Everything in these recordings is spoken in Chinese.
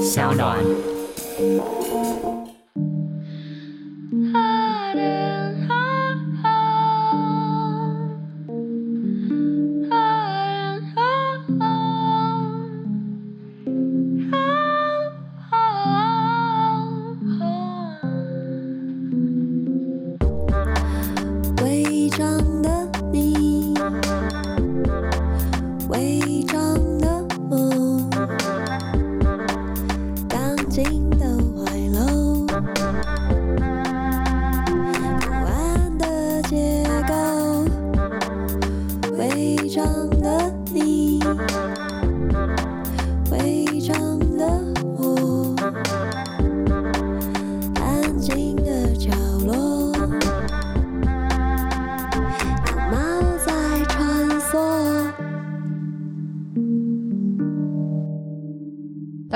小暖。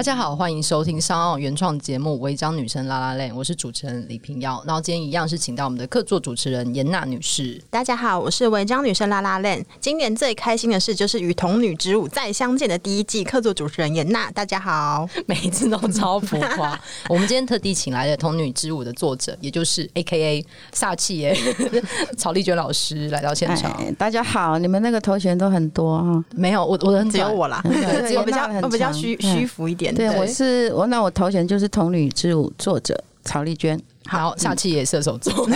家好，欢迎收听商奥原创节目《违章女生拉拉链》，我是主持人李平耀。然后今天一样是请到我们的客座主持人严娜女士。大家好，我是违章女生拉拉链。今年最开心的事就是与童女之舞再相见的第一季客座主持人严娜。大家好，每一次都超浮夸。我们今天特地请来的童女之舞的作者，也就是 A K A 煞气耶 曹丽娟老师来到现场。大家好，你们那个头衔都很多啊？没有，我我的只有我啦，只有比较我比较虚虚浮一点。对，我是我，那我头衔就是童女之舞作者曹丽娟。好，下期也射手座，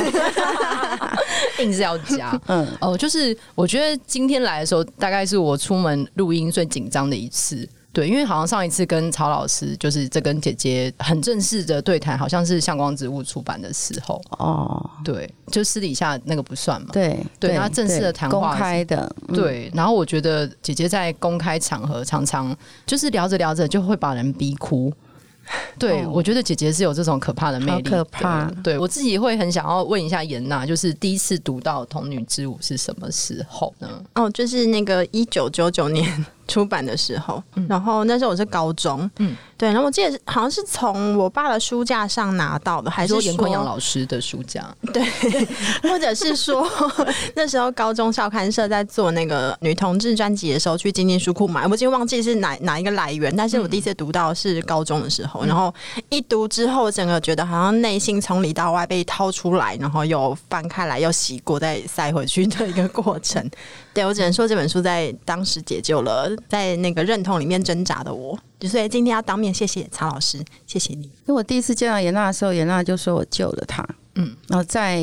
硬是要加。嗯，哦，就是我觉得今天来的时候，大概是我出门录音最紧张的一次。对，因为好像上一次跟曹老师，就是这跟姐姐很正式的对谈，好像是向光植物出版的时候。哦，对，就私底下那个不算嘛。对，对，然后正式的谈话，公开的。对，然后我觉得姐姐在公开场合常常就是聊着聊着就会把人逼哭。对，我觉得姐姐是有这种可怕的魅力，可怕。对，我自己会很想要问一下严娜，就是第一次读到《童女之舞》是什么时候呢？哦，就是那个一九九九年。出版的时候，然后那时候我是高中，嗯，对，然后我记得好像是从我爸的书架上拿到的，还是说颜坤阳老师的书架？对，或者是说 那时候高中校刊社在做那个女同志专辑的时候，去经济书库买，我已经忘记是哪哪一个来源，但是我第一次读到是高中的时候，嗯、然后一读之后，整个觉得好像内心从里到外被掏出来，然后又翻开来，又洗过，再塞回去的一个过程。对，我只能说这本书在当时解救了在那个认同里面挣扎的我，所以今天要当面谢谢曹老师，谢谢你。因为我第一次见到严娜的时候，严娜就说我救了她，嗯，然后在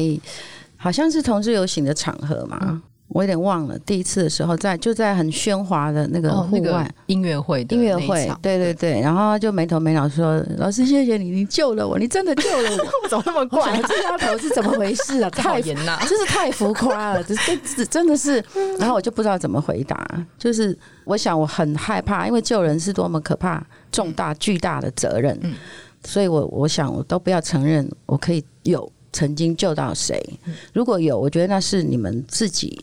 好像是同志游行的场合嘛。嗯我有点忘了第一次的时候在，就在很喧哗的那个户外音乐会的，音乐会，对对对，然后就没头没脑说：“老师，谢谢你，你救了我，你真的救了我。”怎么那么怪？这丫头是怎么回事啊？太严了，真是太浮夸了，这这真的是。然后我就不知道怎么回答，就是我想我很害怕，因为救人是多么可怕、重大、巨大的责任，所以我我想我都不要承认我可以有曾经救到谁。如果有，我觉得那是你们自己。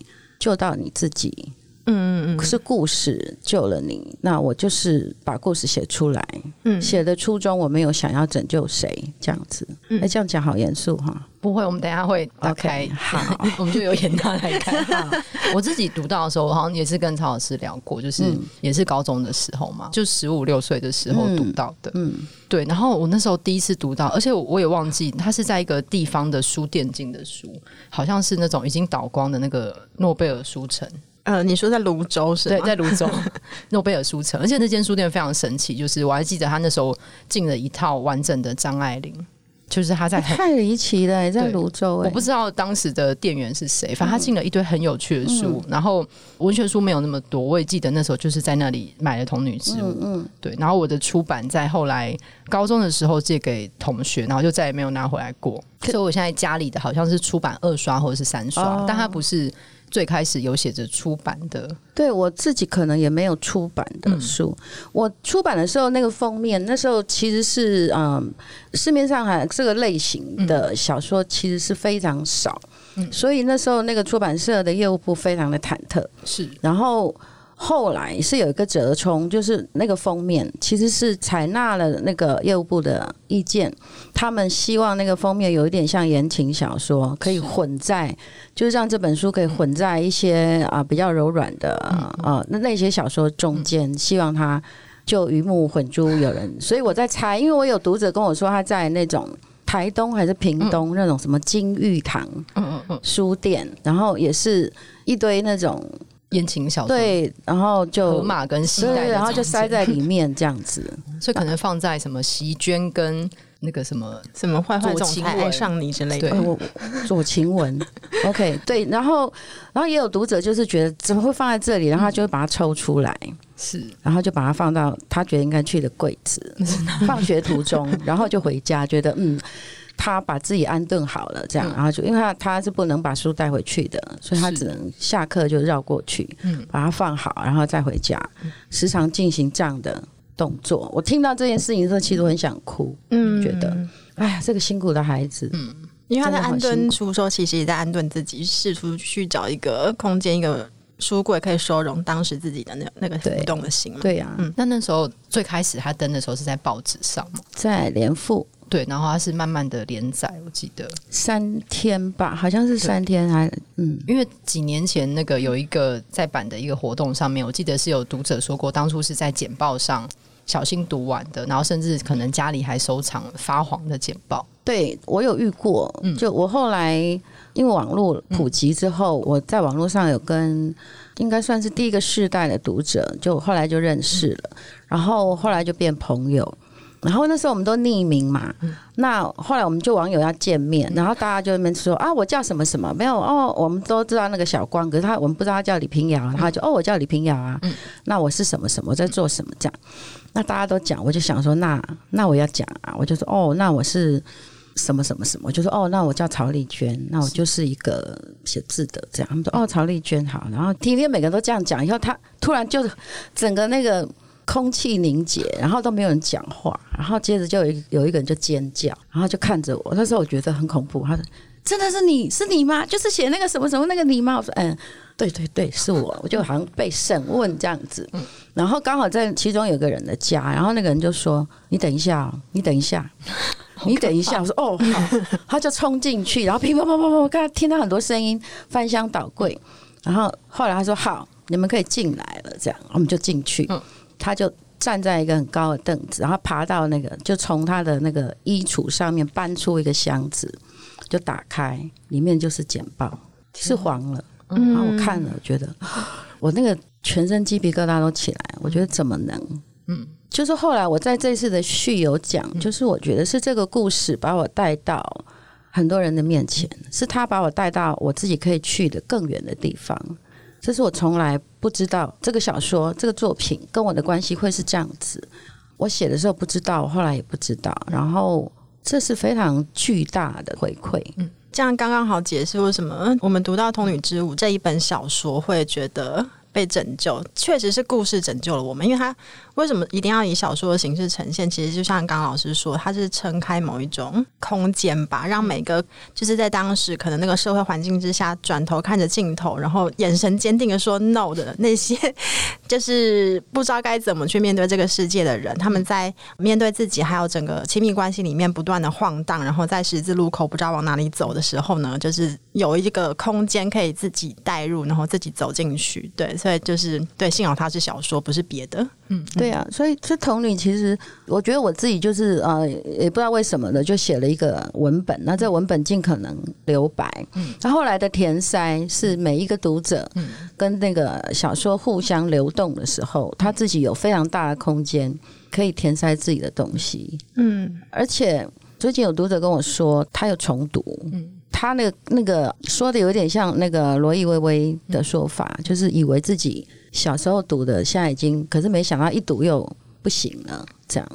救到你自己，嗯嗯嗯，是故事救了你，那我就是把故事写出来，嗯，写的初衷我没有想要拯救谁这样子，哎、嗯欸，这样讲好严肃哈。不会，我们等一下会打开。Okay, 好，我们就由颜讷来看。我自己读到的时候，我好像也是跟曹老师聊过，就是也是高中的时候嘛，就十五六岁的时候读到的。嗯，对。然后我那时候第一次读到，而且我也忘记他是在一个地方的书店进的书，好像是那种已经倒光的那个诺贝尔书城。呃，你说在泸州是？对，在泸州诺贝尔书城，而且那间书店非常神奇，就是我还记得他那时候进了一套完整的张爱玲。就是他在太离奇了，在泸州，我不知道当时的店员是谁，反正他进了一堆很有趣的书，嗯、然后文学书没有那么多，我也记得那时候就是在那里买了《童女之舞》，嗯，对，然后我的出版在后来高中的时候借给同学，然后就再也没有拿回来过，所以我现在家里的好像是出版二刷或者是三刷，哦、但它不是。最开始有写着出版的，对我自己可能也没有出版的书。嗯、我出版的时候，那个封面那时候其实是嗯，市面上还这个类型的小说其实是非常少，嗯、所以那时候那个出版社的业务部非常的忐忑。是，然后。后来是有一个折冲，就是那个封面其实是采纳了那个业务部的意见，他们希望那个封面有一点像言情小说，可以混在，就是让这本书可以混在一些啊比较柔软的啊那那些小说中间，希望它就鱼目混珠，有人，所以我在猜，因为我有读者跟我说他在那种台东还是屏东那种什么金玉堂书店，然后也是一堆那种言情小说，对，然后就河马跟西带，然后就塞在里面这样子，所以可能放在什么席绢跟。那个什么什么坏坏总裁爱上你之类的，我左晴雯，OK，对，然后然后也有读者就是觉得怎么会放在这里，然后他就会把它抽出来，是，然后就把它放到他觉得应该去的柜子，放学途中，然后就回家，觉得嗯，他把自己安顿好了，这样，然后就因为他他是不能把书带回去的，所以他只能下课就绕过去，嗯，把它放好，然后再回家，时常进行这样的。动作，我听到这件事情的时候，其实我很想哭。嗯，觉得，哎呀，这个辛苦的孩子，嗯，因为他在安顿书说，其实也在安顿自己，试图去找一个空间，一个书柜可以收容当时自己的那那个浮动的心嘛。对呀，啊，嗯，那那时候最开始他登的时候是在报纸上吗，在联副。对，然后它是慢慢的连载，我记得三天吧，好像是三天还嗯，因为几年前那个有一个在版的一个活动上面，我记得是有读者说过，当初是在简报上小心读完的，然后甚至可能家里还收藏发黄的简报。对，我有遇过，嗯，就我后来因为网络普及之后，嗯、我在网络上有跟应该算是第一个世代的读者，就后来就认识了，嗯、然后后来就变朋友。然后那时候我们都匿名嘛，嗯、那后来我们就网友要见面，然后大家就那边说啊，我叫什么什么，没有哦，我们都知道那个小光，可是他我们不知道他叫李平遥，然后他就哦，我叫李平遥啊，嗯、那我是什么什么，我在做什么这样，那大家都讲，我就想说那那我要讲啊，我就说哦，那我是什么什么什么，我就说哦，那我叫曹丽娟，那我就是一个写字的这样，他们说哦，曹丽娟好，然后天天每个人都这样讲，以后他突然就整个那个。空气凝结，然后都没有人讲话，然后接着就有一有一个人就尖叫，然后就看着我。那时候我觉得很恐怖，他说：“真的是你是你吗？就是写那个什么什么那个你吗？”我说：“嗯，对对对，是我。”我就好像被审问这样子。然后刚好在其中有个人的家，然后那个人就说：“你等一下，你等一下，你等一下。”我说：“哦，好。”他就冲进去，然后噼啪啪啪啪，我刚才听到很多声音，翻箱倒柜。然后后来他说：“好，你们可以进来了。”这样我们就进去。他就站在一个很高的凳子，然后爬到那个，就从他的那个衣橱上面搬出一个箱子，就打开，里面就是简报，是黄了。然后我看了，觉得我那个全身鸡皮疙瘩都起来。我觉得怎么能？嗯，就是后来我在这次的序有讲，就是我觉得是这个故事把我带到很多人的面前，是他把我带到我自己可以去的更远的地方。这是我从来不知道这个小说、这个作品跟我的关系会是这样子。我写的时候不知道，后来也不知道。然后这是非常巨大的回馈。嗯，这样刚刚好解释为什么我们读到《童女之舞》这一本小说会觉得。被拯救，确实是故事拯救了我们。因为它为什么一定要以小说的形式呈现？其实就像刚刚老师说，它是撑开某一种空间吧，让每个就是在当时可能那个社会环境之下，转头看着镜头，然后眼神坚定的说 “no” 的那些，就是不知道该怎么去面对这个世界的人，他们在面对自己还有整个亲密关系里面不断的晃荡，然后在十字路口不知道往哪里走的时候呢，就是有一个空间可以自己带入，然后自己走进去。对。所以，就是对，幸好它是小说，不是别的。嗯，对啊，所以这童女其实，我觉得我自己就是呃，也不知道为什么的，就写了一个文本。那这文本尽可能留白。嗯，那后来的填塞是每一个读者跟那个小说互相流动的时候，他自己有非常大的空间可以填塞自己的东西。嗯，而且最近有读者跟我说，他有重读。嗯。他那个那个说的有点像那个罗意微微的说法，就是以为自己小时候读的，现在已经，可是没想到一读又不行了，这样，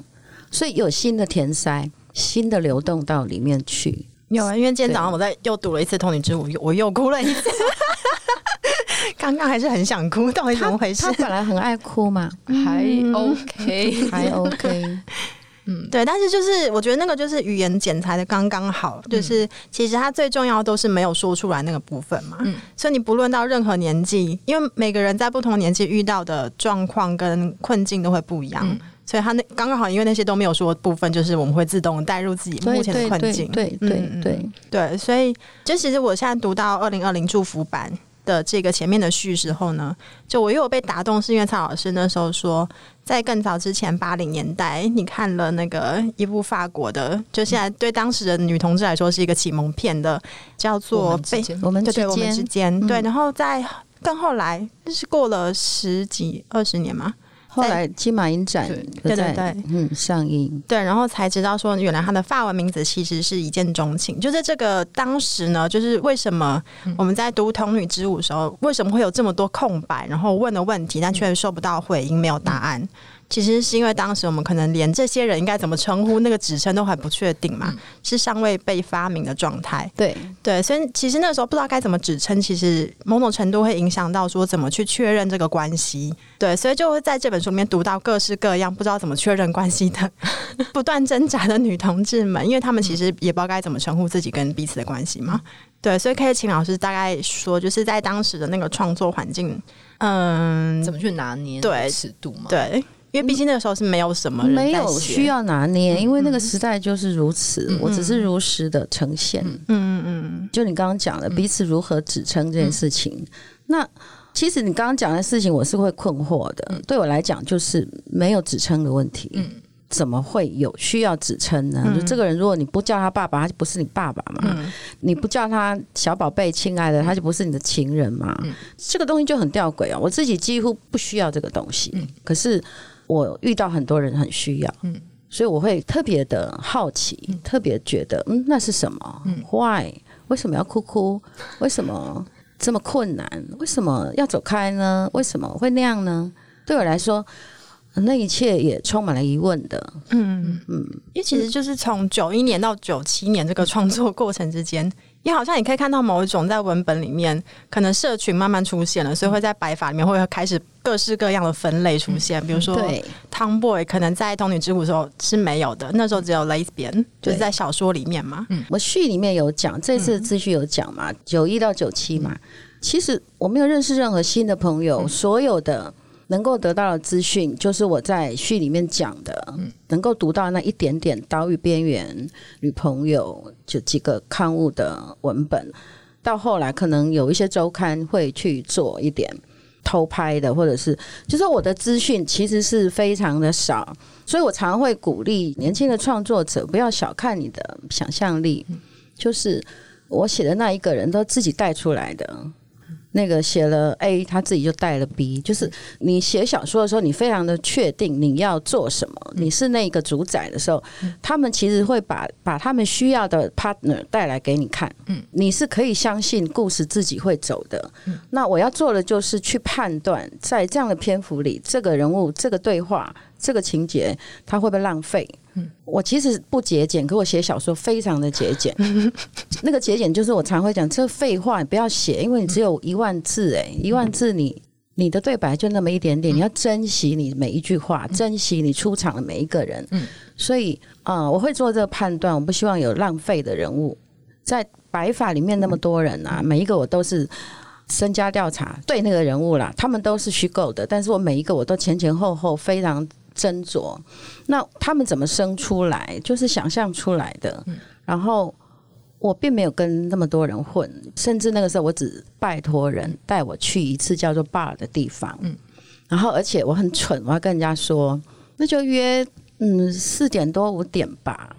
所以有新的填塞，新的流动到里面去。有啊，因为今天早上我在又读了一次《童女之舞》，我又哭了一次。刚刚还是很想哭，到底怎么回事？他，他本来很爱哭嘛，还 OK，还 OK。嗯，对，但是就是我觉得那个就是语言剪裁的刚刚好，就是其实它最重要都是没有说出来那个部分嘛。嗯，所以你不论到任何年纪，因为每个人在不同年纪遇到的状况跟困境都会不一样，嗯、所以他那刚刚好，因为那些都没有说的部分，就是我们会自动带入自己目前的困境。对对对对，对，对，所以就其实我现在读到二零二零祝福版的这个前面的序时候呢，就我又有被打动，是因为蔡老师那时候说，在更早之前八零年代，你看了那个一部法国的，就现在对当时的女同志来说是一个启蒙片的，叫做《被我们之间》，我们之间，对，然后在更后来，是过了十几二十年嘛。后来金马影展对对对，嗯，上映对，然后才知道说，原来他的法文名字其实是一见钟情。就是这个当时呢，就是为什么我们在读《童女之舞》的时候，为什么会有这么多空白，然后问的问题，但却收不到回音，没有答案。其实是因为当时我们可能连这些人应该怎么称呼那个职称都还不确定嘛，是尚未被发明的状态。对对，所以其实那时候不知道该怎么指称，其实某种程度会影响到说怎么去确认这个关系。对，所以就会在这本书里面读到各式各样不知道怎么确认关系的不断挣扎的女同志们，因为他们其实也不知道该怎么称呼自己跟彼此的关系嘛。对，所以可以请老师大概说，就是在当时的那个创作环境，嗯，怎么去拿捏对尺度嘛？对。因为毕竟那个时候是没有什么人没有需要拿捏，嗯、因为那个时代就是如此，嗯、我只是如实的呈现。嗯嗯嗯，就你刚刚讲的彼此如何指称这件事情，嗯、那其实你刚刚讲的事情，我是会困惑的。嗯、对我来讲，就是没有指称的问题。嗯，怎么会有需要指称呢？嗯、就这个人，如果你不叫他爸爸，他就不是你爸爸嘛。嗯、你不叫他小宝贝、亲爱的，他就不是你的情人嘛。嗯、这个东西就很吊诡啊！我自己几乎不需要这个东西，嗯、可是。我遇到很多人很需要，嗯，所以我会特别的好奇，嗯、特别觉得，嗯，那是什么？嗯，Why？为什么要哭哭？为什么这么困难？为什么要走开呢？为什么会那样呢？对我来说，那一切也充满了疑问的。嗯嗯，嗯因为其实就是从九一年到九七年这个创作过程之间。也好像你可以看到某一种在文本里面，可能社群慢慢出现了，所以会在白发里面会开始各式各样的分类出现。比如说，Tomboy 可能在《童女之舞》的时候是没有的，那时候只有 Lesbian，就是在小说里面嘛。嗯，我序里面有讲，这次资讯有讲嘛，九一到九七嘛。其实我没有认识任何新的朋友，所有的。能够得到的资讯，就是我在序里面讲的，嗯、能够读到那一点点岛屿边缘女朋友就几个刊物的文本。到后来，可能有一些周刊会去做一点偷拍的，或者是，就是我的资讯其实是非常的少，所以我常会鼓励年轻的创作者不要小看你的想象力，就是我写的那一个人都自己带出来的。那个写了 A，他自己就带了 B，就是你写小说的时候，你非常的确定你要做什么，你是那个主宰的时候，他们其实会把把他们需要的 partner 带来给你看，嗯，你是可以相信故事自己会走的。那我要做的就是去判断，在这样的篇幅里，这个人物、这个对话、这个情节，他会不会浪费？我其实不节俭，可我写小说非常的节俭。那个节俭就是我常会讲，这废话你不要写，因为你只有一万字，哎，一万字你你的对白就那么一点点，你要珍惜你每一句话，珍惜你出场的每一个人。所以啊、呃，我会做这个判断，我不希望有浪费的人物。在白发里面那么多人啊，每一个我都是身家调查对那个人物啦，他们都是虚构的，但是我每一个我都前前后后非常。斟酌，那他们怎么生出来？就是想象出来的。然后我并没有跟那么多人混，甚至那个时候我只拜托人带我去一次叫做 bar 的地方。嗯，然后而且我很蠢，我要跟人家说，那就约嗯四点多五点吧。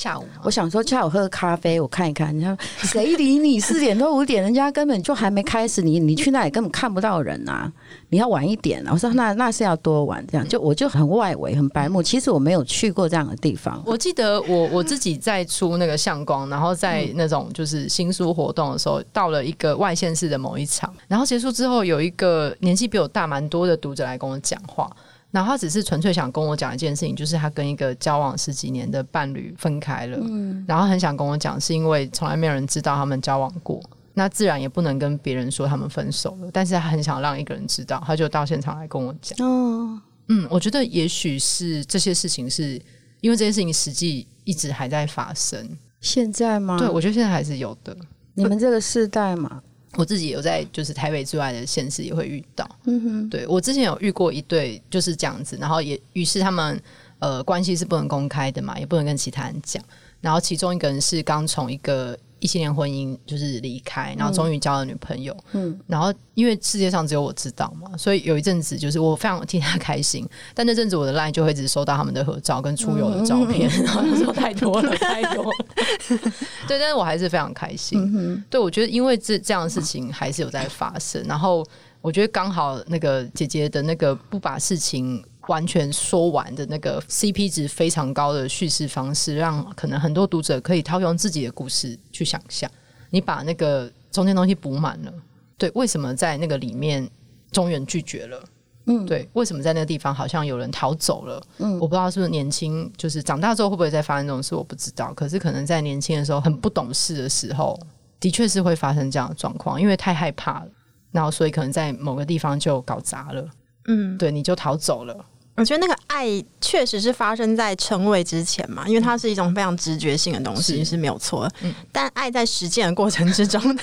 下午，我想说下午喝个咖啡，我看一看，你看 谁理你？四点多五点，人家根本就还没开始，你你去那里根本看不到人啊！你要晚一点啊！我说那那是要多晚？这样就我就很外围，很白目。其实我没有去过这样的地方。我记得我我自己在出那个相光，然后在那种就是新书活动的时候，到了一个外县市的某一场，然后结束之后，有一个年纪比我大蛮多的读者来跟我讲话。然后他只是纯粹想跟我讲一件事情，就是他跟一个交往十几年的伴侣分开了，嗯，然后很想跟我讲，是因为从来没有人知道他们交往过，那自然也不能跟别人说他们分手了，但是他很想让一个人知道，他就到现场来跟我讲。哦，嗯，我觉得也许是这些事情是因为这些事情实际一直还在发生，现在吗？对，我觉得现在还是有的。你们这个世代嘛。我自己有在，就是台北之外的县市也会遇到。嗯哼，对，我之前有遇过一对就是这样子，然后也于是他们呃关系是不能公开的嘛，也不能跟其他人讲。然后其中一个人是刚从一个异性恋婚姻就是离开，然后终于交了女朋友。嗯，然后因为世界上只有我知道嘛，所以有一阵子就是我非常替他开心。但那阵子我的 line 就会一直收到他们的合照跟出游的照片，嗯、然后说太多了，太多了。对，但是我还是非常开心。嗯、对，我觉得因为这这样的事情还是有在发生，然后我觉得刚好那个姐姐的那个不把事情。完全说完的那个 CP 值非常高的叙事方式，让可能很多读者可以套用自己的故事去想象。你把那个中间东西补满了，对？为什么在那个里面中原拒绝了？嗯，对？为什么在那个地方好像有人逃走了？嗯，我不知道是不是年轻，就是长大之后会不会再发生这种事，我不知道。可是可能在年轻的时候很不懂事的时候，的确是会发生这样的状况，因为太害怕了，然后所以可能在某个地方就搞砸了。嗯，对，你就逃走了。我觉得那个爱确实是发生在称谓之前嘛，因为它是一种非常直觉性的东西，是，是没有错的。嗯，但爱在实践的过程之中呢，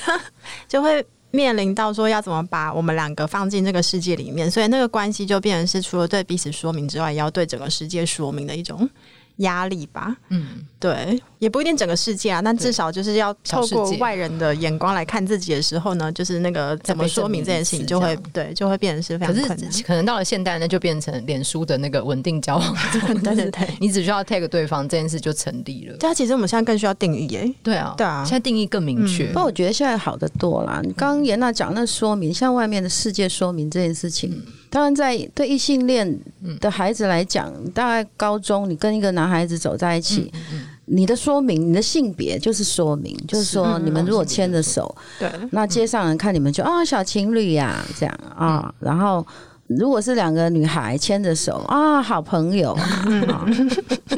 就会面临到说要怎么把我们两个放进这个世界里面，所以那个关系就变成是除了对彼此说明之外，也要对整个世界说明的一种。压力吧，嗯，对，也不一定整个世界啊，但至少就是要透过外人的眼光来看自己的时候呢，就是那个怎么说明这件事情，就会对，就会变成是非常困难。可是可能到了现代呢，就变成脸书的那个稳定交往，对 对对，你只需要 tag 对方，这件事就成立了。对啊，其实我们现在更需要定义耶，对啊，对啊，现在定义更明确。不过我觉得现在好的多啦。你刚刚严娜讲那说明，像外面的世界说明这件事情。当然，在对异性恋的孩子来讲，嗯、大概高中你跟一个男孩子走在一起，嗯嗯、你的说明，你的性别就是说明，是就是说你们如果牵着手，对，那街上人看你们就啊、小情侣呀、啊、这样啊，嗯、然后。如果是两个女孩牵着手啊，好朋友，啊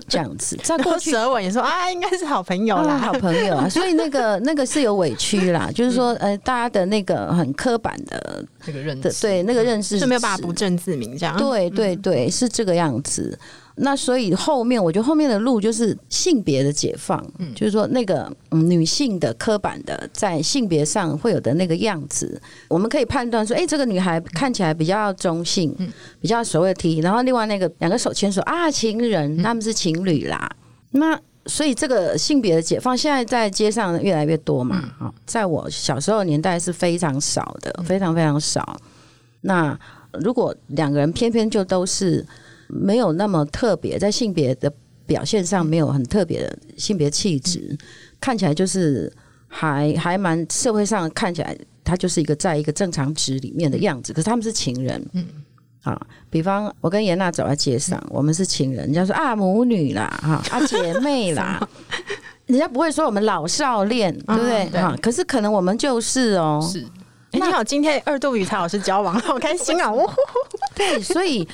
这样子，在过去舌吻也说啊，应该是好朋友啦，好朋友啊。所以那个 那个是有委屈啦，就是说，呃，大家的那个很刻板的这个认知，对那个认识是没有办法不正自明这样。对对对，是这个样子。那所以后面，我觉得后面的路就是性别的解放，嗯，就是说那个嗯女性的刻板的在性别上会有的那个样子，我们可以判断说，哎，这个女孩看起来比较中性，嗯，比较所谓的 T，然后另外那个两个手牵手啊，情人，他们是情侣啦。那所以这个性别的解放现在在街上越来越多嘛，啊，在我小时候年代是非常少的，非常非常少。那如果两个人偏偏就都是。没有那么特别，在性别的表现上没有很特别的性别气质，嗯、看起来就是还还蛮社会上看起来，他就是一个在一个正常值里面的样子。可是他们是情人，嗯，啊，比方我跟严娜走在街上，嗯、我们是情人，人家说啊母女啦，哈啊 姐妹啦，人家不会说我们老少恋，对不对？啊，可是可能我们就是哦，是。那你好，今天二度与蔡老师交往，好开心啊！对，所以。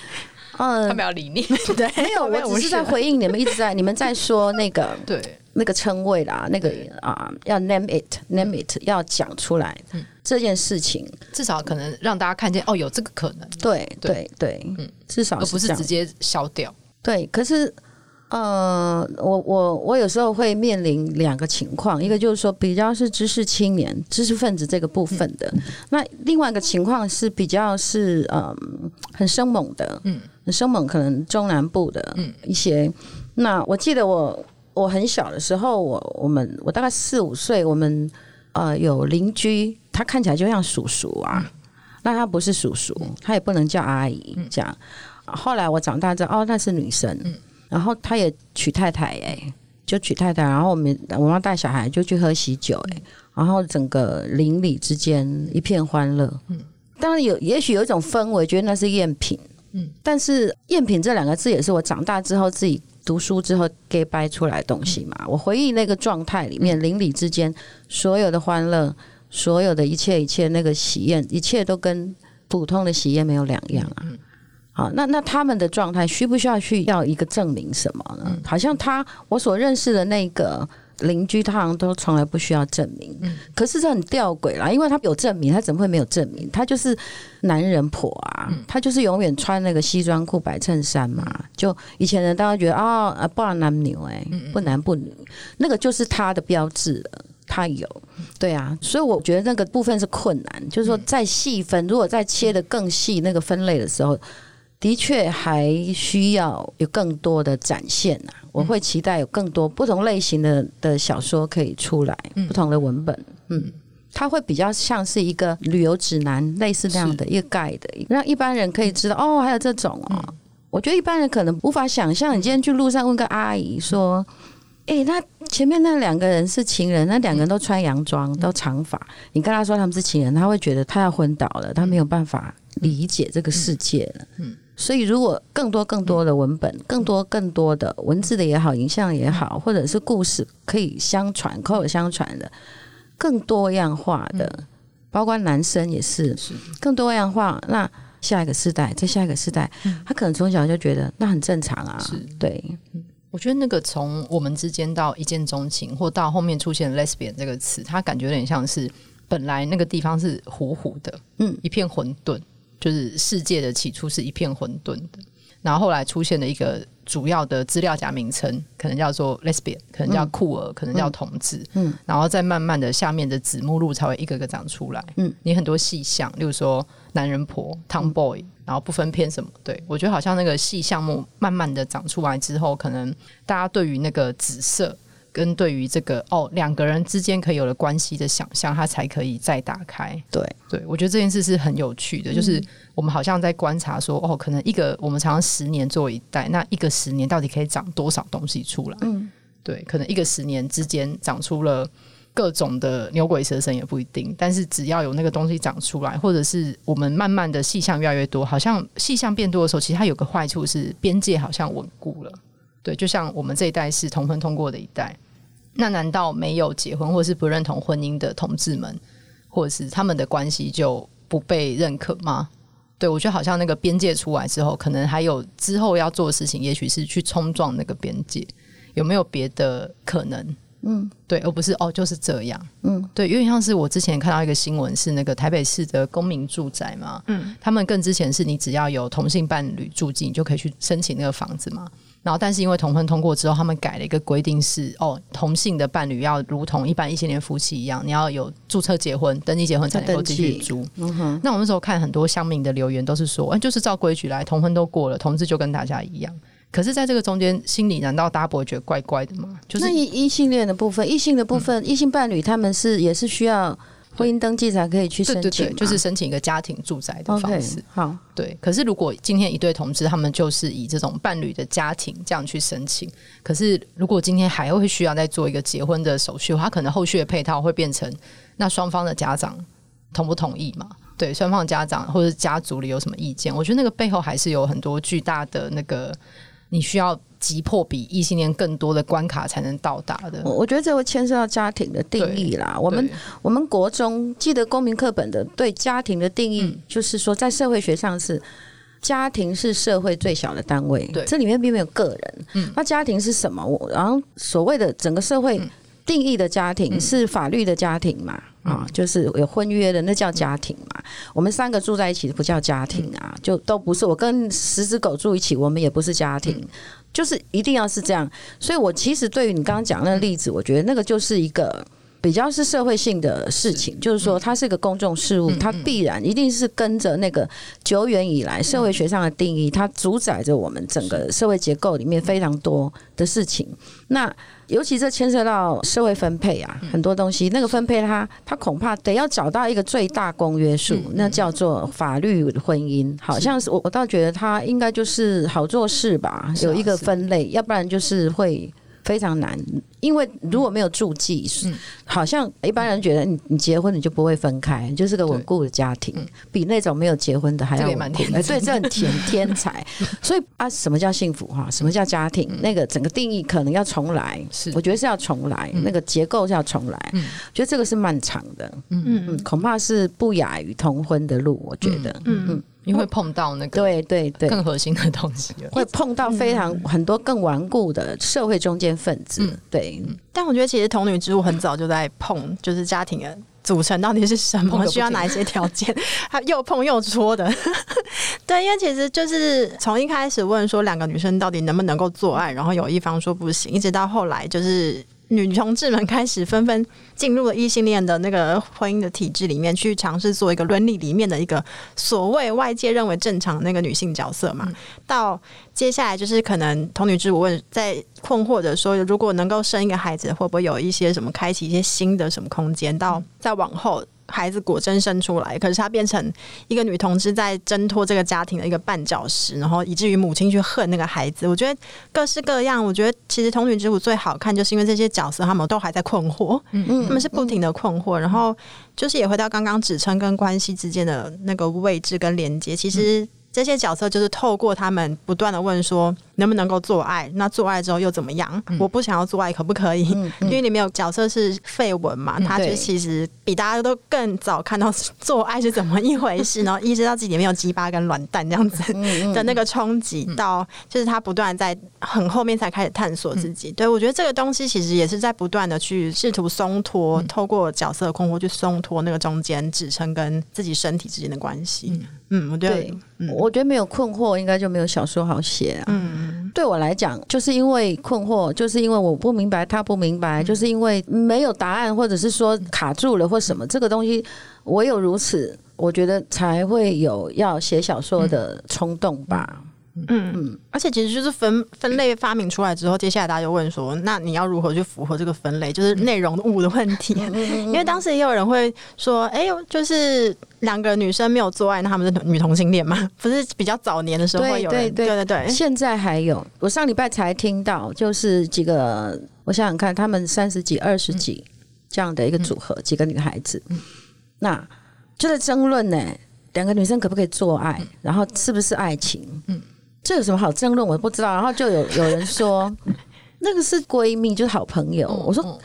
嗯，他们要理你，对，没有，我只是在回应你们一直在，你们在说那个，对，那个称谓啦，那个啊，要 name it，name it，要讲出来，这件事情。至少可能让大家看见，哦，有这个可能，对，对，对，嗯，至少而不是直接消掉，对，可是。呃，我我我有时候会面临两个情况，一个就是说比较是知识青年、知识分子这个部分的，那另外一个情况是比较是嗯、呃、很生猛的，嗯，很生猛，可能中南部的一些。那我记得我我很小的时候，我我们我大概四五岁，我们呃有邻居，他看起来就像叔叔啊，那他不是叔叔，他也不能叫阿姨这样。后来我长大之后，哦，那是女生。然后他也娶太太哎，就娶太太。然后我们我妈带小孩就去喝喜酒哎，然后整个邻里之间一片欢乐。嗯，当然有，也许有一种氛围，觉得那是赝品。嗯，但是赝品这两个字也是我长大之后自己读书之后给掰出来的东西嘛。我回忆那个状态里面，邻里之间所有的欢乐，所有的一切一切那个喜宴，一切都跟普通的喜宴没有两样啊。好，那那他们的状态需不需要去要一个证明什么呢？好像他我所认识的那个邻居，他好像都从来不需要证明。可是这很吊诡啦，因为他有证明，他怎么会没有证明？他就是男人婆啊，他就是永远穿那个西装裤、白衬衫嘛。就以前人大家觉得啊，不男不女哎，不男不女，那个就是他的标志了。他有，对啊，所以我觉得那个部分是困难，就是说再细分，如果再切的更细那个分类的时候。的确还需要有更多的展现啊！我会期待有更多不同类型的的小说可以出来，不同的文本，嗯，它会比较像是一个旅游指南，类似那样的一个 guide，让一般人可以知道哦，还有这种哦。我觉得一般人可能无法想象，你今天去路上问个阿姨说：“哎，那前面那两个人是情人，那两个人都穿洋装，都长发，你跟他说他们是情人，他会觉得他要昏倒了，他没有办法理解这个世界了。”嗯。所以，如果更多更多的文本，更多更多的文字的也好，影像也好，或者是故事可以相传、口口相传的，更多样化的，包括男生也是，更多样化。那下一个世代，在下一个世代，他可能从小就觉得那很正常啊。是对，我觉得那个从我们之间到一见钟情，或到后面出现 “lesbian” 这个词，它感觉有点像是本来那个地方是糊糊的，嗯，一片混沌。就是世界的起初是一片混沌的，然后后来出现了一个主要的资料夹名称，可能叫做 lesbian，可能叫酷儿，可能叫同志，嗯，然后再慢慢的下面的子目录才会一个个长出来，嗯，你很多细项，例如说男人婆、tomboy，然后不分偏什么，对，我觉得好像那个细项目慢慢的长出来之后，可能大家对于那个紫色。跟对于这个哦，两个人之间可以有了关系的想象，它才可以再打开。对对，我觉得这件事是很有趣的，嗯、就是我们好像在观察说，哦，可能一个我们常常十年做一代，那一个十年到底可以长多少东西出来？嗯，对，可能一个十年之间长出了各种的牛鬼蛇神也不一定，但是只要有那个东西长出来，或者是我们慢慢的细项越来越多，好像细项变多的时候，其实它有个坏处是边界好像稳固了。对，就像我们这一代是同分通过的一代。那难道没有结婚或是不认同婚姻的同志们，或者是他们的关系就不被认可吗？对，我觉得好像那个边界出来之后，可能还有之后要做的事情，也许是去冲撞那个边界，有没有别的可能？嗯，对，而不是哦，就是这样。嗯，对，有点像是我之前看到一个新闻，是那个台北市的公民住宅嘛。嗯，他们更之前是你只要有同性伴侣住进，你就可以去申请那个房子嘛。然后，但是因为同婚通过之后，他们改了一个规定是，哦，同性的伴侣要如同一般异性恋夫妻一样，你要有注册结婚、登记结婚才能够继续租。嗯、那我那时候看很多乡民的留言，都是说，哎，就是照规矩来，同婚都过了，同志就跟大家一样。可是，在这个中间，心里难道大家不会觉得怪怪的吗？就是异异性恋的部分，异性的部分，异、嗯、性伴侣他们是也是需要。婚姻登记才可以去申请，对对对，就是申请一个家庭住宅的方式。Okay, 好，对。可是如果今天一对同志，他们就是以这种伴侣的家庭这样去申请。可是如果今天还会需要再做一个结婚的手续，他可能后续的配套会变成那双方的家长同不同意嘛？对，双方的家长或者家族里有什么意见？我觉得那个背后还是有很多巨大的那个你需要。击破比异性恋更多的关卡才能到达的，我觉得这会牵涉到家庭的定义啦。我们我们国中记得公民课本的对家庭的定义，就是说在社会学上是家庭是社会最小的单位，对，这里面并没有个人。嗯，那家庭是什么？我然后所谓的整个社会定义的家庭是法律的家庭嘛？啊，就是有婚约的那叫家庭嘛？我们三个住在一起不叫家庭啊，就都不是。我跟十只狗住一起，我们也不是家庭。就是一定要是这样，所以我其实对于你刚刚讲那个例子，我觉得那个就是一个比较是社会性的事情，就是说它是一个公众事务，它必然一定是跟着那个久远以来社会学上的定义，它主宰着我们整个社会结构里面非常多的事情。那尤其这牵涉到社会分配啊，很多东西那个分配它，它恐怕得要找到一个最大公约数，那叫做法律婚姻。好像是我我倒觉得它应该就是好做事吧，有一个分类，要不然就是会。非常难，因为如果没有住记，嗯、好像一般人觉得你你结婚你就不会分开，你就是个稳固的家庭，比那种没有结婚的还要稳固。对，这很天天才。所以啊，什么叫幸福哈？什么叫家庭？那个整个定义可能要重来。是，我觉得是要重来，那个结构是要重来。嗯，觉得这个是漫长的。嗯嗯，恐怕是不亚于同婚的路。我觉得，嗯嗯。因为碰到那个对对对更核心的东西，会碰到非常很多更顽固的社会中间分子。对，但我觉得其实童女之路很早就在碰，就是家庭的组成到底是什么，需要哪一些条件，他又碰又戳的。对，因为其实就是从一开始问说两个女生到底能不能够做爱，然后有一方说不行，一直到后来就是。女同志们开始纷纷进入了异性恋的那个婚姻的体制里面，去尝试做一个伦理里面的一个所谓外界认为正常的那个女性角色嘛。嗯、到接下来就是可能童女之我问在困惑着说，如果能够生一个孩子，会不会有一些什么开启一些新的什么空间？到再往后。孩子果真生出来，可是她变成一个女同志，在挣脱这个家庭的一个绊脚石，然后以至于母亲去恨那个孩子。我觉得各式各样。我觉得其实《童女之舞》最好看，就是因为这些角色他们都还在困惑，嗯嗯，他们是不停的困惑，然后就是也回到刚刚指称跟关系之间的那个位置跟连接，其实。这些角色就是透过他们不断的问说能不能够做爱，那做爱之后又怎么样？嗯、我不想要做爱，可不可以？嗯嗯、因为里面有角色是废文嘛，嗯、他就其实比大家都更早看到做爱是怎么一回事，然后意识到自己里面有鸡巴跟卵蛋这样子的那个冲击，到就是他不断在很后面才开始探索自己。对，我觉得这个东西其实也是在不断的去试图松脱，透过角色的困惑去松脱那个中间支撑跟自己身体之间的关系。嗯对，我觉得，嗯、我觉得没有困惑，应该就没有小说好写啊。嗯，对我来讲，就是因为困惑，就是因为我不明白，他不明白，嗯、就是因为没有答案，或者是说卡住了或什么，这个东西唯有如此，我觉得才会有要写小说的冲动吧。嗯嗯嗯，而且其实就是分分类发明出来之后，接下来大家就问说，那你要如何去符合这个分类？就是内容物的问题。因为当时也有人会说，哎呦，就是两个女生没有做爱，那他们是女同性恋吗？不是比较早年的时候会有人，对对对对，现在还有。我上礼拜才听到，就是几个，我想想看，他们三十几、二十几这样的一个组合，几个女孩子，那就在争论呢，两个女生可不可以做爱，然后是不是爱情？嗯。这有什么好争论？我不知道。然后就有 有人说，那个是闺蜜，就是好朋友。我说，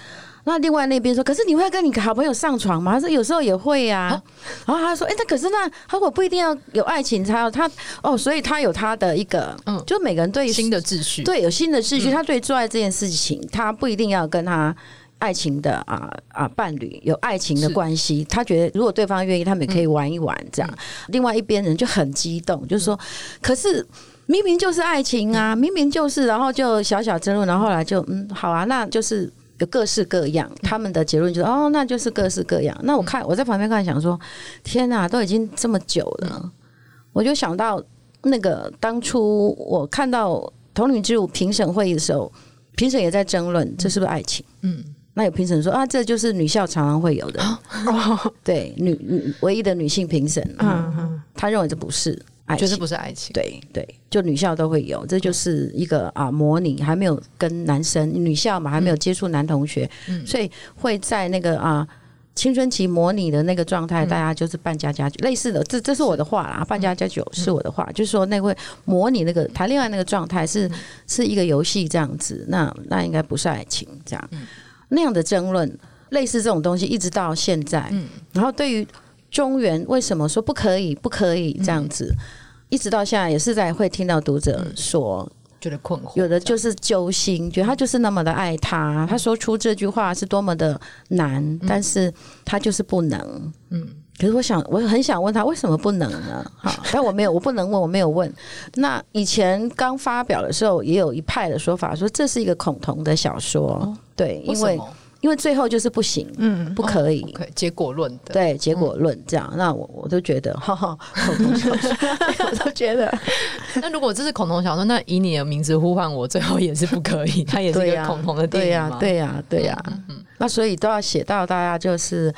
那另外那边说，可是你会跟你好朋友上床吗？他说有时候也会呀。然后他说，哎，那可是那他说不一定要有爱情才有他哦，所以他有他的一个，嗯，就每个人对于新的秩序，对有新的秩序，他对做爱这件事情，他不一定要跟他爱情的啊啊伴侣有爱情的关系。他觉得如果对方愿意，他们也可以玩一玩这样。另外一边人就很激动，就是说，可是。明明就是爱情啊，明明就是，然后就小小争论，然后后来就嗯，好啊，那就是有各式各样。他们的结论就是哦，那就是各式各样。那我看我在旁边看，想说天哪，都已经这么久了，我就想到那个当初我看到童女之舞评审会议的时候，评审也在争论这是不是爱情。嗯，那有评审说啊，这就是女校常常会有的，对，女女唯一的女性评审，嗯嗯，他认为这不是。确实不是爱情，对对，就女校都会有，这就是一个啊模拟，还没有跟男生女校嘛，还没有接触男同学，嗯、所以会在那个啊青春期模拟的那个状态，大家就是扮家家酒，嗯、类似的，这这是我的话啦，扮家家酒是我的话，嗯、就是说那会模拟那个谈恋爱那个状态是、嗯、是一个游戏这样子，那那应该不是爱情这样，嗯、那样的争论，类似这种东西一直到现在，嗯、然后对于中原为什么说不可以不可以这样子？嗯一直到现在也是在会听到读者说，觉得困惑，有的就是揪心，觉得他就是那么的爱他，他说出这句话是多么的难，但是他就是不能。嗯，可是我想，我很想问他为什么不能呢？哈，但我没有，我不能问，我没有问。那以前刚发表的时候，也有一派的说法说这是一个恐同的小说，对，因为。因为最后就是不行，嗯，不可以，哦 okay, 结果论的，对，结果论这样，嗯、那我我都觉得，哈哈，恐同小说，我都觉得。那如果这是恐同小说，那以你的名字呼唤我，最后也是不可以，它也是一个恐同的电影吗？对呀、啊，对呀、啊，对呀、啊，嗯，嗯，那所以都要写到大家就是。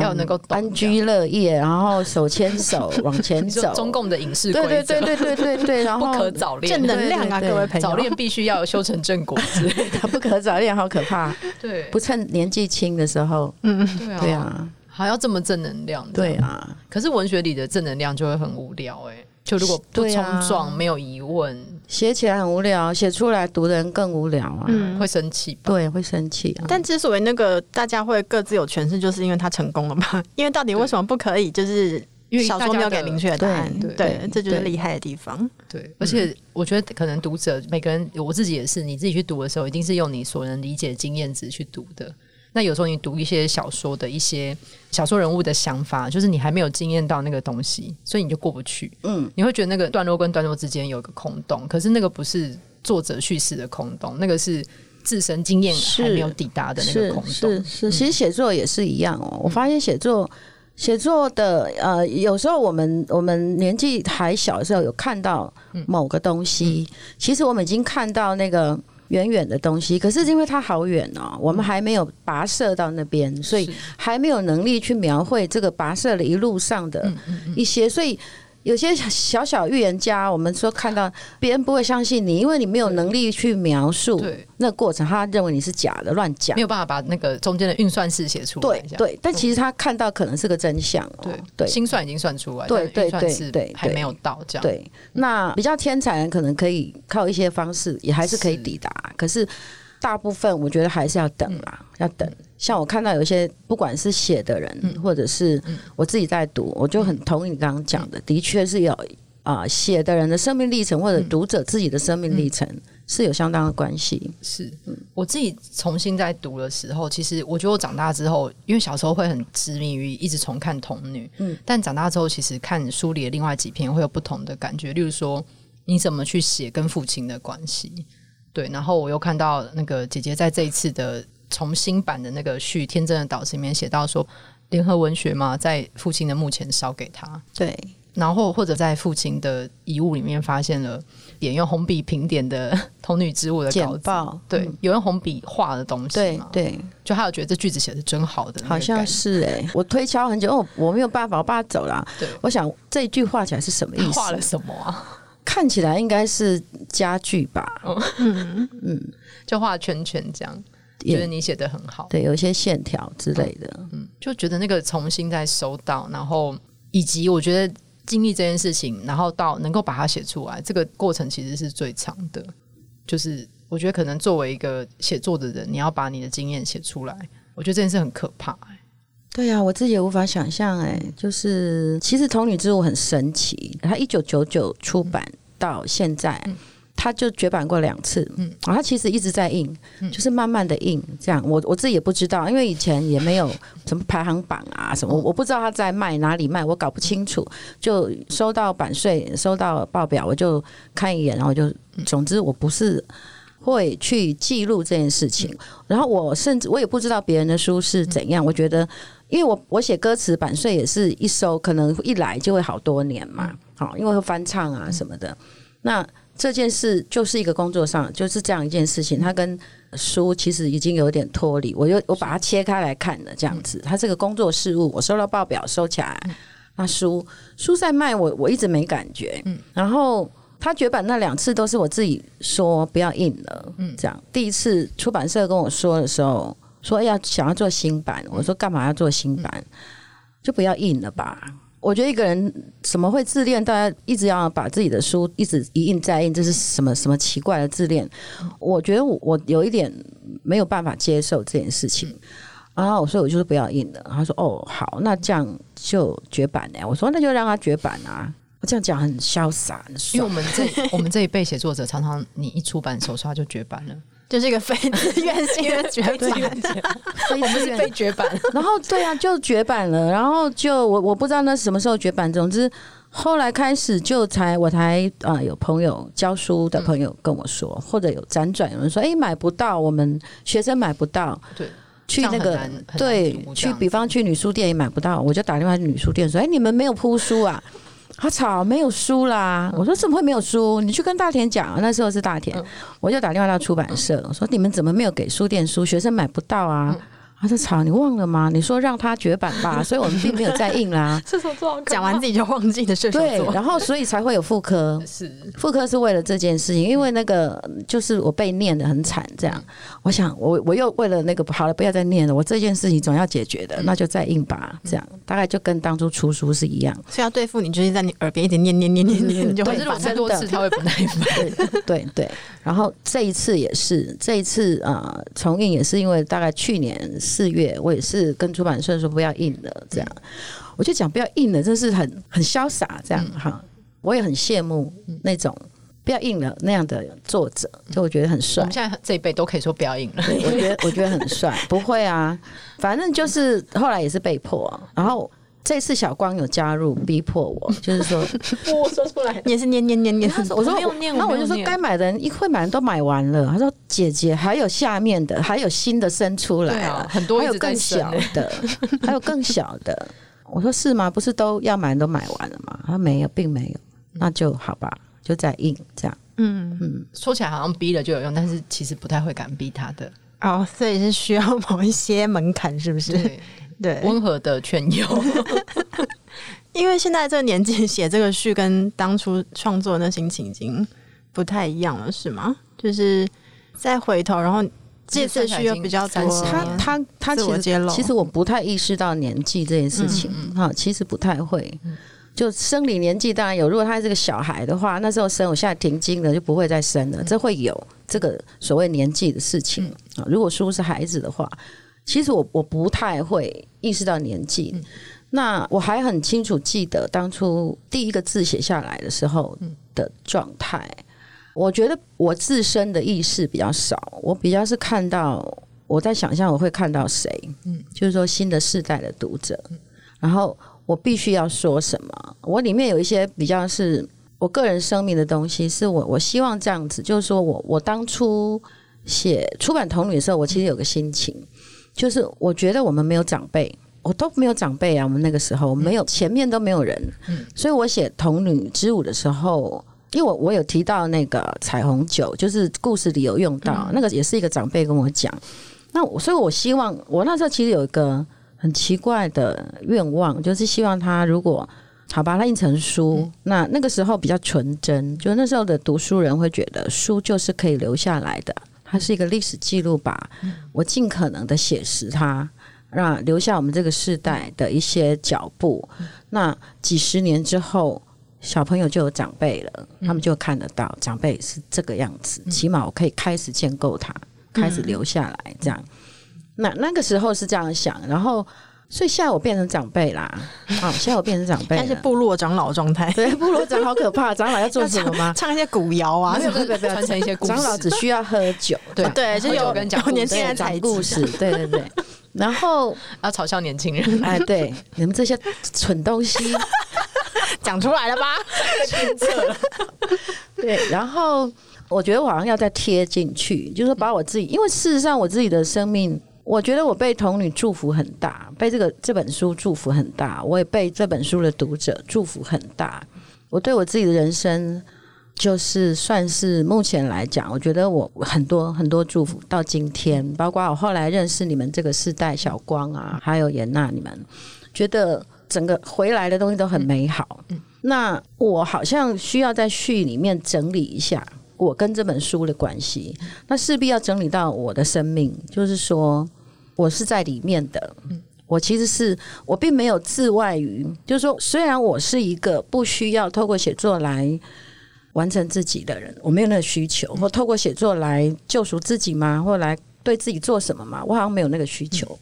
要能够安居乐业，然后手牵手 往前走。中共的影视规则，对对对对对对对，然后不可早恋，正能量啊，各位朋友，早恋必须要修成正果之类的，不可早恋好可怕。对，不趁年纪轻的时候，嗯，对啊，还要这么正能量，对啊。可是文学里的正能量就会很无聊，哎，就如果不冲撞，没有疑问。写起来很无聊，写出来读的人更无聊啊，嗯、会生气，对，会生气、啊。但之所以那个大家会各自有诠释，就是因为他成功了嘛。因为到底为什么不可以？就是因为小说没有给明确的答案，对，对对这就是厉害的地方。对，而且我觉得可能读者每个人，我自己也是，你自己去读的时候，一定是用你所能理解的经验值去读的。那有时候你读一些小说的一些小说人物的想法，就是你还没有经验到那个东西，所以你就过不去。嗯，你会觉得那个段落跟段落之间有个空洞，可是那个不是作者叙事的空洞，那个是自身经验还没有抵达的那个空洞。是是，是，其实写作也是一样哦。嗯、我发现写作写作的呃，有时候我们我们年纪还小的时候有看到某个东西，嗯、其实我们已经看到那个。远远的东西，可是因为它好远哦，我们还没有跋涉到那边，所以还没有能力去描绘这个跋涉的一路上的一些，所以。有些小小预言家，我们说看到别人不会相信你，因为你没有能力去描述那过程，他认为你是假的，乱讲，没有办法把那个中间的运算式写出来。对对，但其实他看到可能是个真相哦。对对，心算已经算出来，对对对对，还没有到这样。对，那比较天才人可能可以靠一些方式，也还是可以抵达。可是大部分我觉得还是要等啦，要等。像我看到有一些，不管是写的人，嗯、或者是我自己在读，我就很同意你刚刚讲的，嗯、的确是有啊，写的人的生命历程，或者读者自己的生命历程是有相当的关系。是，我自己重新在读的时候，其实我觉得我长大之后，因为小时候会很执迷于一直重看《童女》，嗯，但长大之后，其实看书里的另外几篇会有不同的感觉。例如说，你怎么去写跟父亲的关系？对，然后我又看到那个姐姐在这一次的。重新版的那个序《天真的岛子》里面写到说，联合文学嘛，在父亲的墓前烧给他。对，然后或者在父亲的遗物里面发现了点用红笔评点的《童女之物》的简报，对，嗯、有用红笔画的东西嘛。对，对就他有觉得这句子写的真好的，好像是哎、欸，我推敲很久，哦我没有办法，我爸走了。对，我想这一句画起来是什么意思？画了什么啊？看起来应该是家具吧？嗯嗯，就画圈圈这样。觉得你写的很好，对，有一些线条之类的，嗯，就觉得那个重新再收到，然后以及我觉得经历这件事情，然后到能够把它写出来，这个过程其实是最长的。就是我觉得可能作为一个写作的人，你要把你的经验写出来，我觉得这件事很可怕、欸。对呀、啊，我自己也无法想象。哎，就是其实《童女之舞》很神奇，它一九九九出版到现在。嗯他就绝版过两次，嗯，啊，他其实一直在印，嗯、就是慢慢的印，这样，我我自己也不知道，因为以前也没有什么排行榜啊什么，我我不知道他在卖哪里卖，我搞不清楚，就收到版税，收到报表，我就看一眼，然后就，总之我不是会去记录这件事情，然后我甚至我也不知道别人的书是怎样，我觉得，因为我我写歌词版税也是一收，可能一来就会好多年嘛，好，因为会翻唱啊什么的，那。这件事就是一个工作上，就是这样一件事情。它跟书其实已经有点脱离，我又我把它切开来看了，这样子。它这个工作事务，我收到报表收起来。那书书在卖，我我一直没感觉。嗯。然后他绝版那两次都是我自己说不要印了。嗯。这样，第一次出版社跟我说的时候，说要想要做新版，我说干嘛要做新版？就不要印了吧。我觉得一个人怎么会自恋？大家一直要把自己的书一直一印再印，这是什么什么奇怪的自恋？我觉得我我有一点没有办法接受这件事情。然后所以我就是不要印了。他说：“哦，好，那这样就绝版了。”我说：“那就让他绝版啊！”我这样讲很潇洒，因为我们这我们这一辈写作者常常你一出版手刷就绝版了。就是一个非自愿性的绝版，我们是被绝版。然后对啊，就绝版了。然后就我我不知道那什么时候绝版。总之后来开始就才我才啊、呃、有朋友教书的朋友跟我说，嗯、或者有辗转有人说，哎、欸、买不到，我们学生买不到。对，去那个对去，比方去女书店也买不到，我就打电话去女书店说，哎、欸、你们没有铺书啊？他吵，没有书啦！我说怎么会没有书？你去跟大田讲，那时候是大田，我就打电话到出版社，我说你们怎么没有给书店书？学生买不到啊！他说：“草，你忘了吗？你说让他绝版吧，所以我们并没有再印啦。射手座讲完自己就忘记的事情。对，然后所以才会有妇科。是复刻是为了这件事情，因为那个就是我被念的很惨，这样。我想，我我又为了那个好了，不要再念了。我这件事情总要解决的，那就再印吧。这样大概就跟当初出书是一样。所以要对付你，就是在你耳边一直念念念念念，就会反多次他会不耐烦。对对。然后这一次也是，这一次啊重印也是因为大概去年。四月，我也是跟出版社说不要印了，这样，我就讲不要印了，真是很很潇洒，这样哈。我也很羡慕那种不要印了那样的作者，就我觉得很帅。我们现在这一辈都可以说不要印了，我觉得我觉得很帅。不会啊，反正就是后来也是被迫，然后这次小光有加入，逼迫我，就是说，我说出来，也是念念念念。我说没有念，那我就说该买的人一会买人都买完了。他说姐姐还有下面的，还有新的生出来了，很多，还有更小的，还有更小的。我说是吗？不是都要买都买完了吗？他说没有，并没有。那就好吧，就再印这样。嗯嗯，说起来好像逼了就有用，但是其实不太会敢逼他的。哦，所以是需要某一些门槛，是不是？对，温和的劝诱。因为现在这个年纪写这个序，跟当初创作的那心情已经不太一样了，是吗？就是再回头，然后这次序又比较多。他他他其实其实我不太意识到年纪这件事情哈、嗯，其实不太会。就生理年纪当然有，如果他是个小孩的话，那时候生，我现在停经了就不会再生了，这会有这个所谓年纪的事情啊。如果书是孩子的话。其实我我不太会意识到年纪，那我还很清楚记得当初第一个字写下来的时候的状态。我觉得我自身的意识比较少，我比较是看到我在想象我会看到谁，嗯，就是说新的世代的读者，然后我必须要说什么。我里面有一些比较是我个人生命的东西，是我我希望这样子，就是说我我当初写出版童女的时候，我其实有个心情。就是我觉得我们没有长辈，我都没有长辈啊。我们那个时候没有前面都没有人，所以我写童女之舞的时候，因为我我有提到那个彩虹酒，就是故事里有用到那个，也是一个长辈跟我讲。那所以，我希望我那时候其实有一个很奇怪的愿望，就是希望他如果好把它印成书，那那个时候比较纯真，就那时候的读书人会觉得书就是可以留下来的。它是一个历史记录吧，我尽可能的写实它，让留下我们这个世代的一些脚步。那几十年之后，小朋友就有长辈了，他们就看得到长辈是这个样子。起码我可以开始建构它，开始留下来这样。那那个时候是这样想，然后。所以现在我变成长辈啦，啊！现在我变成长辈，但是部落长老状态。对，部落长好可怕，长老要做什么吗？唱一些古谣啊，没有没有没有，传承一些故事。长老只需要喝酒，对对，就有跟讲年轻人讲故事，对对对。然后要嘲笑年轻人，哎，对，你们这些蠢东西，讲出来了吧？对，然后我觉得我好像要再贴进去，就是把我自己，因为事实上我自己的生命。我觉得我被童女祝福很大，被这个这本书祝福很大，我也被这本书的读者祝福很大。我对我自己的人生，就是算是目前来讲，我觉得我很多很多祝福到今天，包括我后来认识你们这个世代小光啊，还有颜娜，你们觉得整个回来的东西都很美好。那我好像需要在序里面整理一下我跟这本书的关系，那势必要整理到我的生命，就是说。我是在里面的，我其实是我并没有自外于，就是说，虽然我是一个不需要透过写作来完成自己的人，我没有那个需求，或透过写作来救赎自己吗？或来对自己做什么吗？我好像没有那个需求。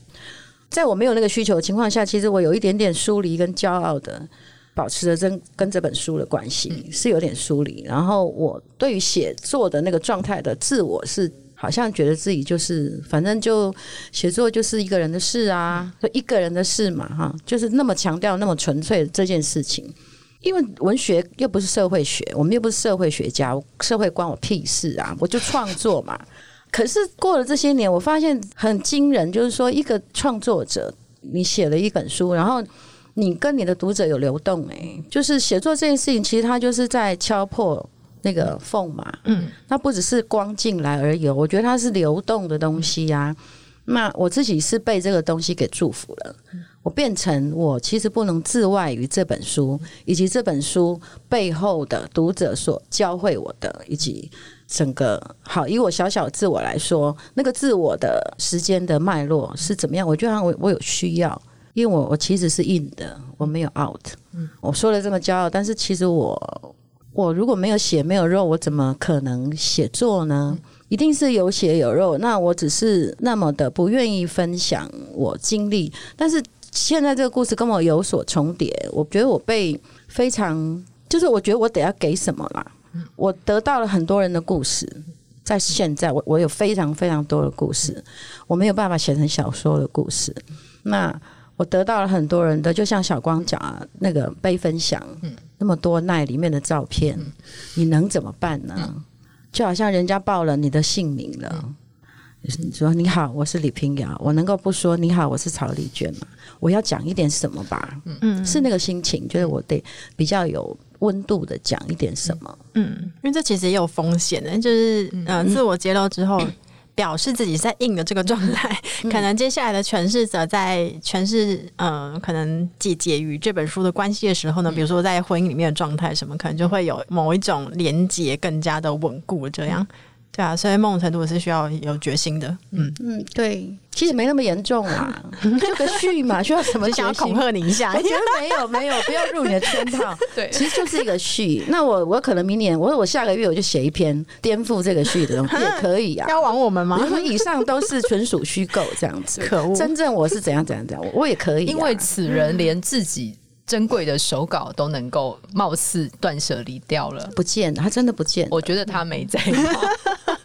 在我没有那个需求的情况下，其实我有一点点疏离跟骄傲的，保持着真跟这本书的关系是有点疏离。然后我对于写作的那个状态的自我是。好像觉得自己就是，反正就写作就是一个人的事啊，就一个人的事嘛，哈，就是那么强调那么纯粹的这件事情。因为文学又不是社会学，我们又不是社会学家，社会关我屁事啊！我就创作嘛。可是过了这些年，我发现很惊人，就是说一个创作者，你写了一本书，然后你跟你的读者有流动，诶，就是写作这件事情，其实它就是在敲破。那个缝嘛，嗯，它不只是光进来而已，我觉得它是流动的东西呀、啊。那我自己是被这个东西给祝福了，我变成我其实不能自外于这本书，以及这本书背后的读者所教会我的，以及整个好，以我小小自我来说，那个自我的时间的脉络是怎么样？我觉得我我有需要，因为我我其实是 in 的，我没有 out。我说了这么骄傲，但是其实我。我如果没有血没有肉，我怎么可能写作呢？一定是有血有肉。那我只是那么的不愿意分享我经历，但是现在这个故事跟我有所重叠。我觉得我被非常，就是我觉得我得要给什么啦。我得到了很多人的故事，在现在我我有非常非常多的故事，我没有办法写成小说的故事。那我得到了很多人的，就像小光讲啊，那个被分享，嗯，那么多奈里面的照片，嗯、你能怎么办呢？嗯、就好像人家报了你的姓名了，嗯、你说你好，我是李平遥，我能够不说你好，我是曹丽娟吗？我要讲一点什么吧？嗯，是那个心情，就是我得比较有温度的讲一点什么。嗯，因为这其实也有风险的，就是嗯、呃，自我揭露之后。嗯表示自己在硬的这个状态，嗯、可能接下来的诠释者在诠释，呃，可能姐姐与这本书的关系的时候呢，比如说在婚姻里面的状态什么，可能就会有某一种连结更加的稳固，这样。对啊，所以某种程度是需要有决心的。嗯嗯，对，其实没那么严重啊，就个序嘛，需要什么？想要恐吓你一下？我觉得没有 没有，不要入你的圈套。对，其实就是一个序。那我我可能明年，我说我下个月我就写一篇颠覆这个序的东西也可以啊。要玩我们吗？我说以上都是纯属虚构，这样子。可恶！真正我是怎样怎样怎样，我也可以。因为此人连自己。珍贵的手稿都能够貌似断舍离掉了，不见他真的不见。我觉得他没在，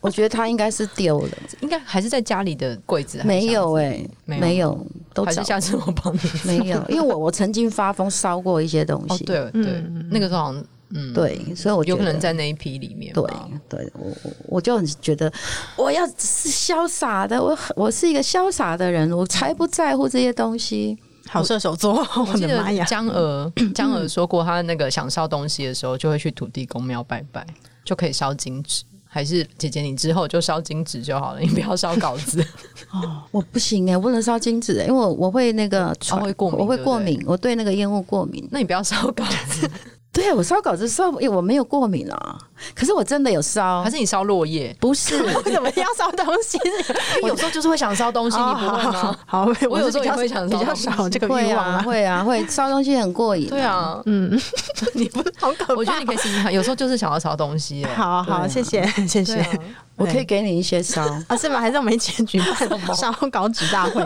我觉得他应该是丢了，应该还是在家里的柜子。没有哎、欸，没有，都还是下次我帮你。没有，因为我我曾经发疯烧过一些东西。哦、对对，嗯、那个时候好像嗯，对，所以我觉得有可能在那一批里面。对对，我我就很觉得我要是潇洒的，我我是一个潇洒的人，我才不在乎这些东西。好射手座，我，的妈呀江娥 江娥说过，他那个想烧东西的时候，就会去土地公庙拜拜，就可以烧金纸。还是姐姐，你之后就烧金纸就好了，你不要烧稿子。哦，我不行哎、欸，我不能烧金纸、欸，因为我我会那个，我会过敏，我会过敏，对对，我对那个烟雾过敏。那你不要烧稿子。对啊，我烧稿子烧，我没有过敏啊。可是我真的有烧，还是你烧落叶？不是，我 怎么要烧东西？我有时候就是会想烧东西，你不会吗？好，我有时候也会想比较少这个欲望啊，会啊，会烧东西很过瘾。对啊，嗯，你不好可怕。我觉得你可以试试看，有时候就是想要烧东西。好好，谢谢谢谢，我可以给你一些烧啊？是吗？还是我们一起举办烧稿纸大会？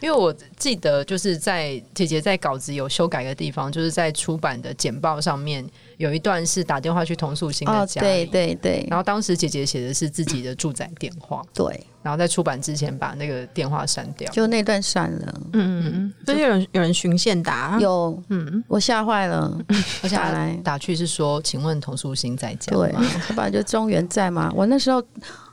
因为我记得，就是在姐姐在稿子有修改的地方，就是在出版的简报上面有一段是打电话去童素心的家里，对对对。然后当时姐姐写的是自己的住宅电话，对。然后在出版之前把那个电话删掉，就那段删了。嗯嗯嗯。所以有人有人循线打，有嗯，我吓坏了。我下来打去是说，请问童素心在家吗？对，要不然就中原在吗？我那时候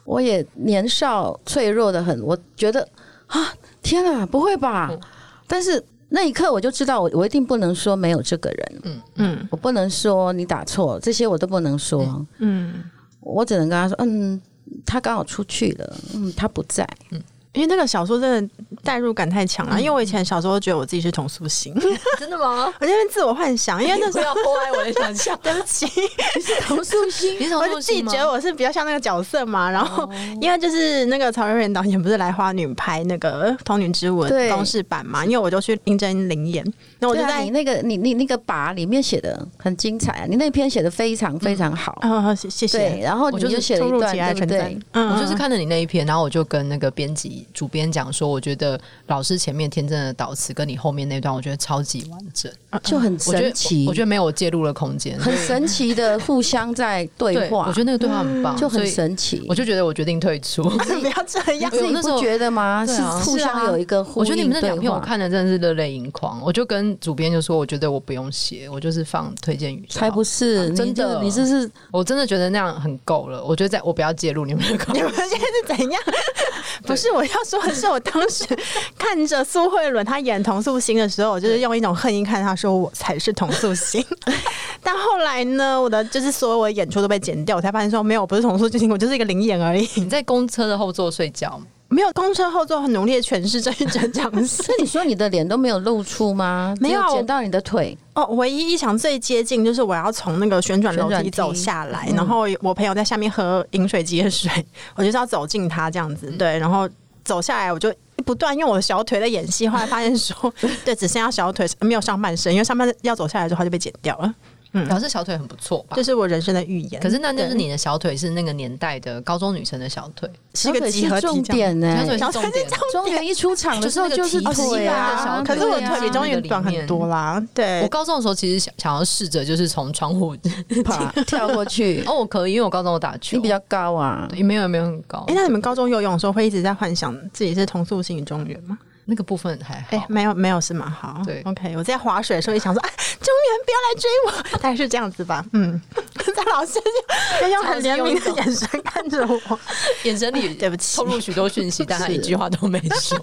我也年少脆弱的很，我觉得啊。天啊，不会吧？嗯、但是那一刻我就知道我，我我一定不能说没有这个人。嗯嗯，我不能说你打错，这些我都不能说。嗯，嗯我只能跟他说，嗯，他刚好出去了，嗯，他不在。嗯。因为那个小说真的代入感太强了，因为我以前小时候觉得我自己是童素心，真的吗？我就会自我幻想，因为那时候要破坏我的想象。对不起，你是童素心，我就自己觉得我是比较像那个角色嘛。然后因为就是那个曹瑞仁导演不是来花女拍那个《童女之吻》公式版嘛，因为我就去应征灵演，那我就在你那个你你那个把里面写的很精彩啊，你那篇写的非常非常好啊，谢谢。对，然后我就写了一段，对对？我就是看着你那一篇，然后我就跟那个编辑主编讲说。我觉得老师前面天真的导词跟你后面那段，我觉得超级完整，就很神奇。我觉得没有介入的空间，很神奇的互相在对话。我觉得那个对话很棒，就很神奇。我就觉得我决定退出。不要这样，自己不觉得吗？是互相有一个互。我觉得你们那两篇我看的真的是热泪盈眶。我就跟主编就说，我觉得我不用写，我就是放推荐语。才不是，真的，你这是我真的觉得那样很够了。我觉得在我不要介入你们的空间。你们现在是怎样？不是我要 说的是，我当时。看着苏慧伦她演童素心的时候，我就是用一种恨意看她，说我才是童素心。但后来呢，我的就是所有我的演出都被剪掉，我才发现说没有，我不是童素心，我就是一个灵演而已。你在公车的后座睡觉？没有，公车后座很努力的诠释这一整场戏。那你说你的脸都没有露出吗？没有，剪到你的腿。哦，唯一一场最接近就是我要从那个旋转楼梯走下来，然后我朋友在下面喝饮水机的水，我就是要走近他这样子。对，然后走下来我就。不断用我的小腿在演戏，后来发现说，对，只剩下小腿，没有上半身，因为上半身要走下来之后，就被剪掉了。嗯，表示小腿很不错吧？这是我人生的预言。可是那就是你的小腿是那个年代的高中女生的小腿，是个集合重点呢。小腿是重点。中原一出场的时候就是腿啊，可是我腿比中原短很多啦。对，我高中的时候其实想想要试着就是从窗户 爬跳过去。哦，我可以，因为我高中我打球。你比较高啊？也没有没有很高。哎，那你们高中游泳的时候会一直在幻想自己是同素心中原吗？那个部分还好，哎、欸，没有没有是吗？好，对，OK。我在划水的时候也想说，哎，中原不要来追我，大概是这样子吧。嗯，张老师就用很怜悯的眼神看着我，眼神里对不起透露许多讯息，但他一句话都没说。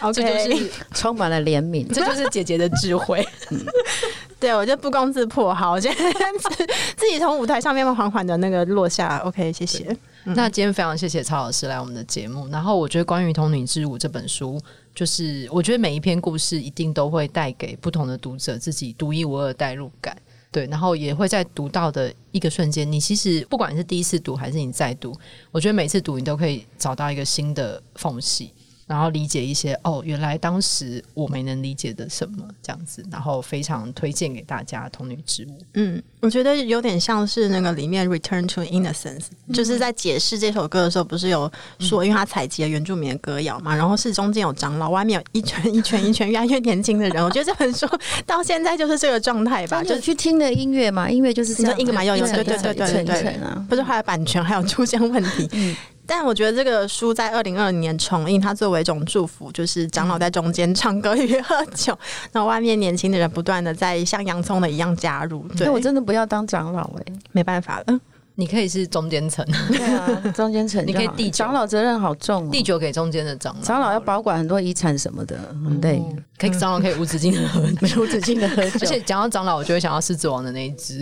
OK，这就是 充满了怜悯，这就是姐姐的智慧。对，我就不攻自破，好，我先 自己从舞台上面缓缓的那个落下。OK，谢谢。嗯、那今天非常谢谢曹老师来我们的节目。然后我觉得关于《童女之舞》这本书，就是我觉得每一篇故事一定都会带给不同的读者自己独一无二的代入感。对，然后也会在读到的一个瞬间，你其实不管是第一次读还是你再读，我觉得每次读你都可以找到一个新的缝隙。然后理解一些哦，原来当时我没能理解的什么这样子，然后非常推荐给大家《童女之舞》。嗯，我觉得有点像是那个里面《Return to Innocence》，嗯，就是在解释这首歌的时候，不是有说，因为它采集了原住民的歌谣嘛，然后是中间有长老，外面有一圈一圈一圈越来越年轻的人。我觉得这本书 到现在就是这个状态吧，就去听的音乐嘛，音乐就是这样，音乐嘛，有有对对对对对啊，不是后来版权还有出现问题。嗯但我觉得这个书在二零二零年重印，它作为一种祝福，就是长老在中间唱歌与喝酒，然后外面年轻的人不断的在像洋葱的一样加入。对，我真的不要当长老哎、欸，没办法了。你可以是中间层，对啊，中间层，你可以递长老责任好重、哦，递酒给中间的长老，长老要保管很多遗产什么的，嗯、对。可以长老可以无止境的喝，没 无止境的喝酒。而且讲到长老，我就会想到狮子王的那一只，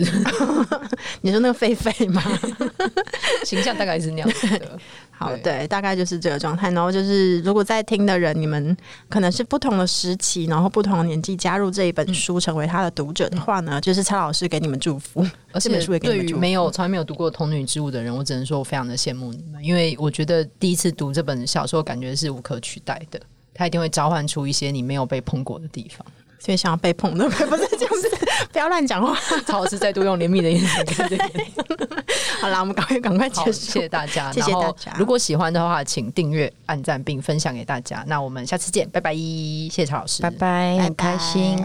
你说那个狒狒吗？形象大概是那样的。好，对，大概就是这个状态。然后就是，如果在听的人，你们可能是不同的时期，然后不同的年纪加入这一本书，成为他的读者的话呢，就是蔡老师给你们祝福。而且，对于没有从来没有读过《童女之物》的人，我只能说我非常的羡慕你们，因为我觉得第一次读这本小说，感觉是无可取代的。它一定会召唤出一些你没有被碰过的地方。所以想要被碰的，不是 不要乱讲话。曹老师再度用怜悯的眼神看着你。好啦，我们赶快赶快结束。谢谢大家，谢谢大家。如果喜欢的话，请订阅、按赞并分享给大家。那我们下次见，拜拜。谢谢曹老师，拜拜，很开心。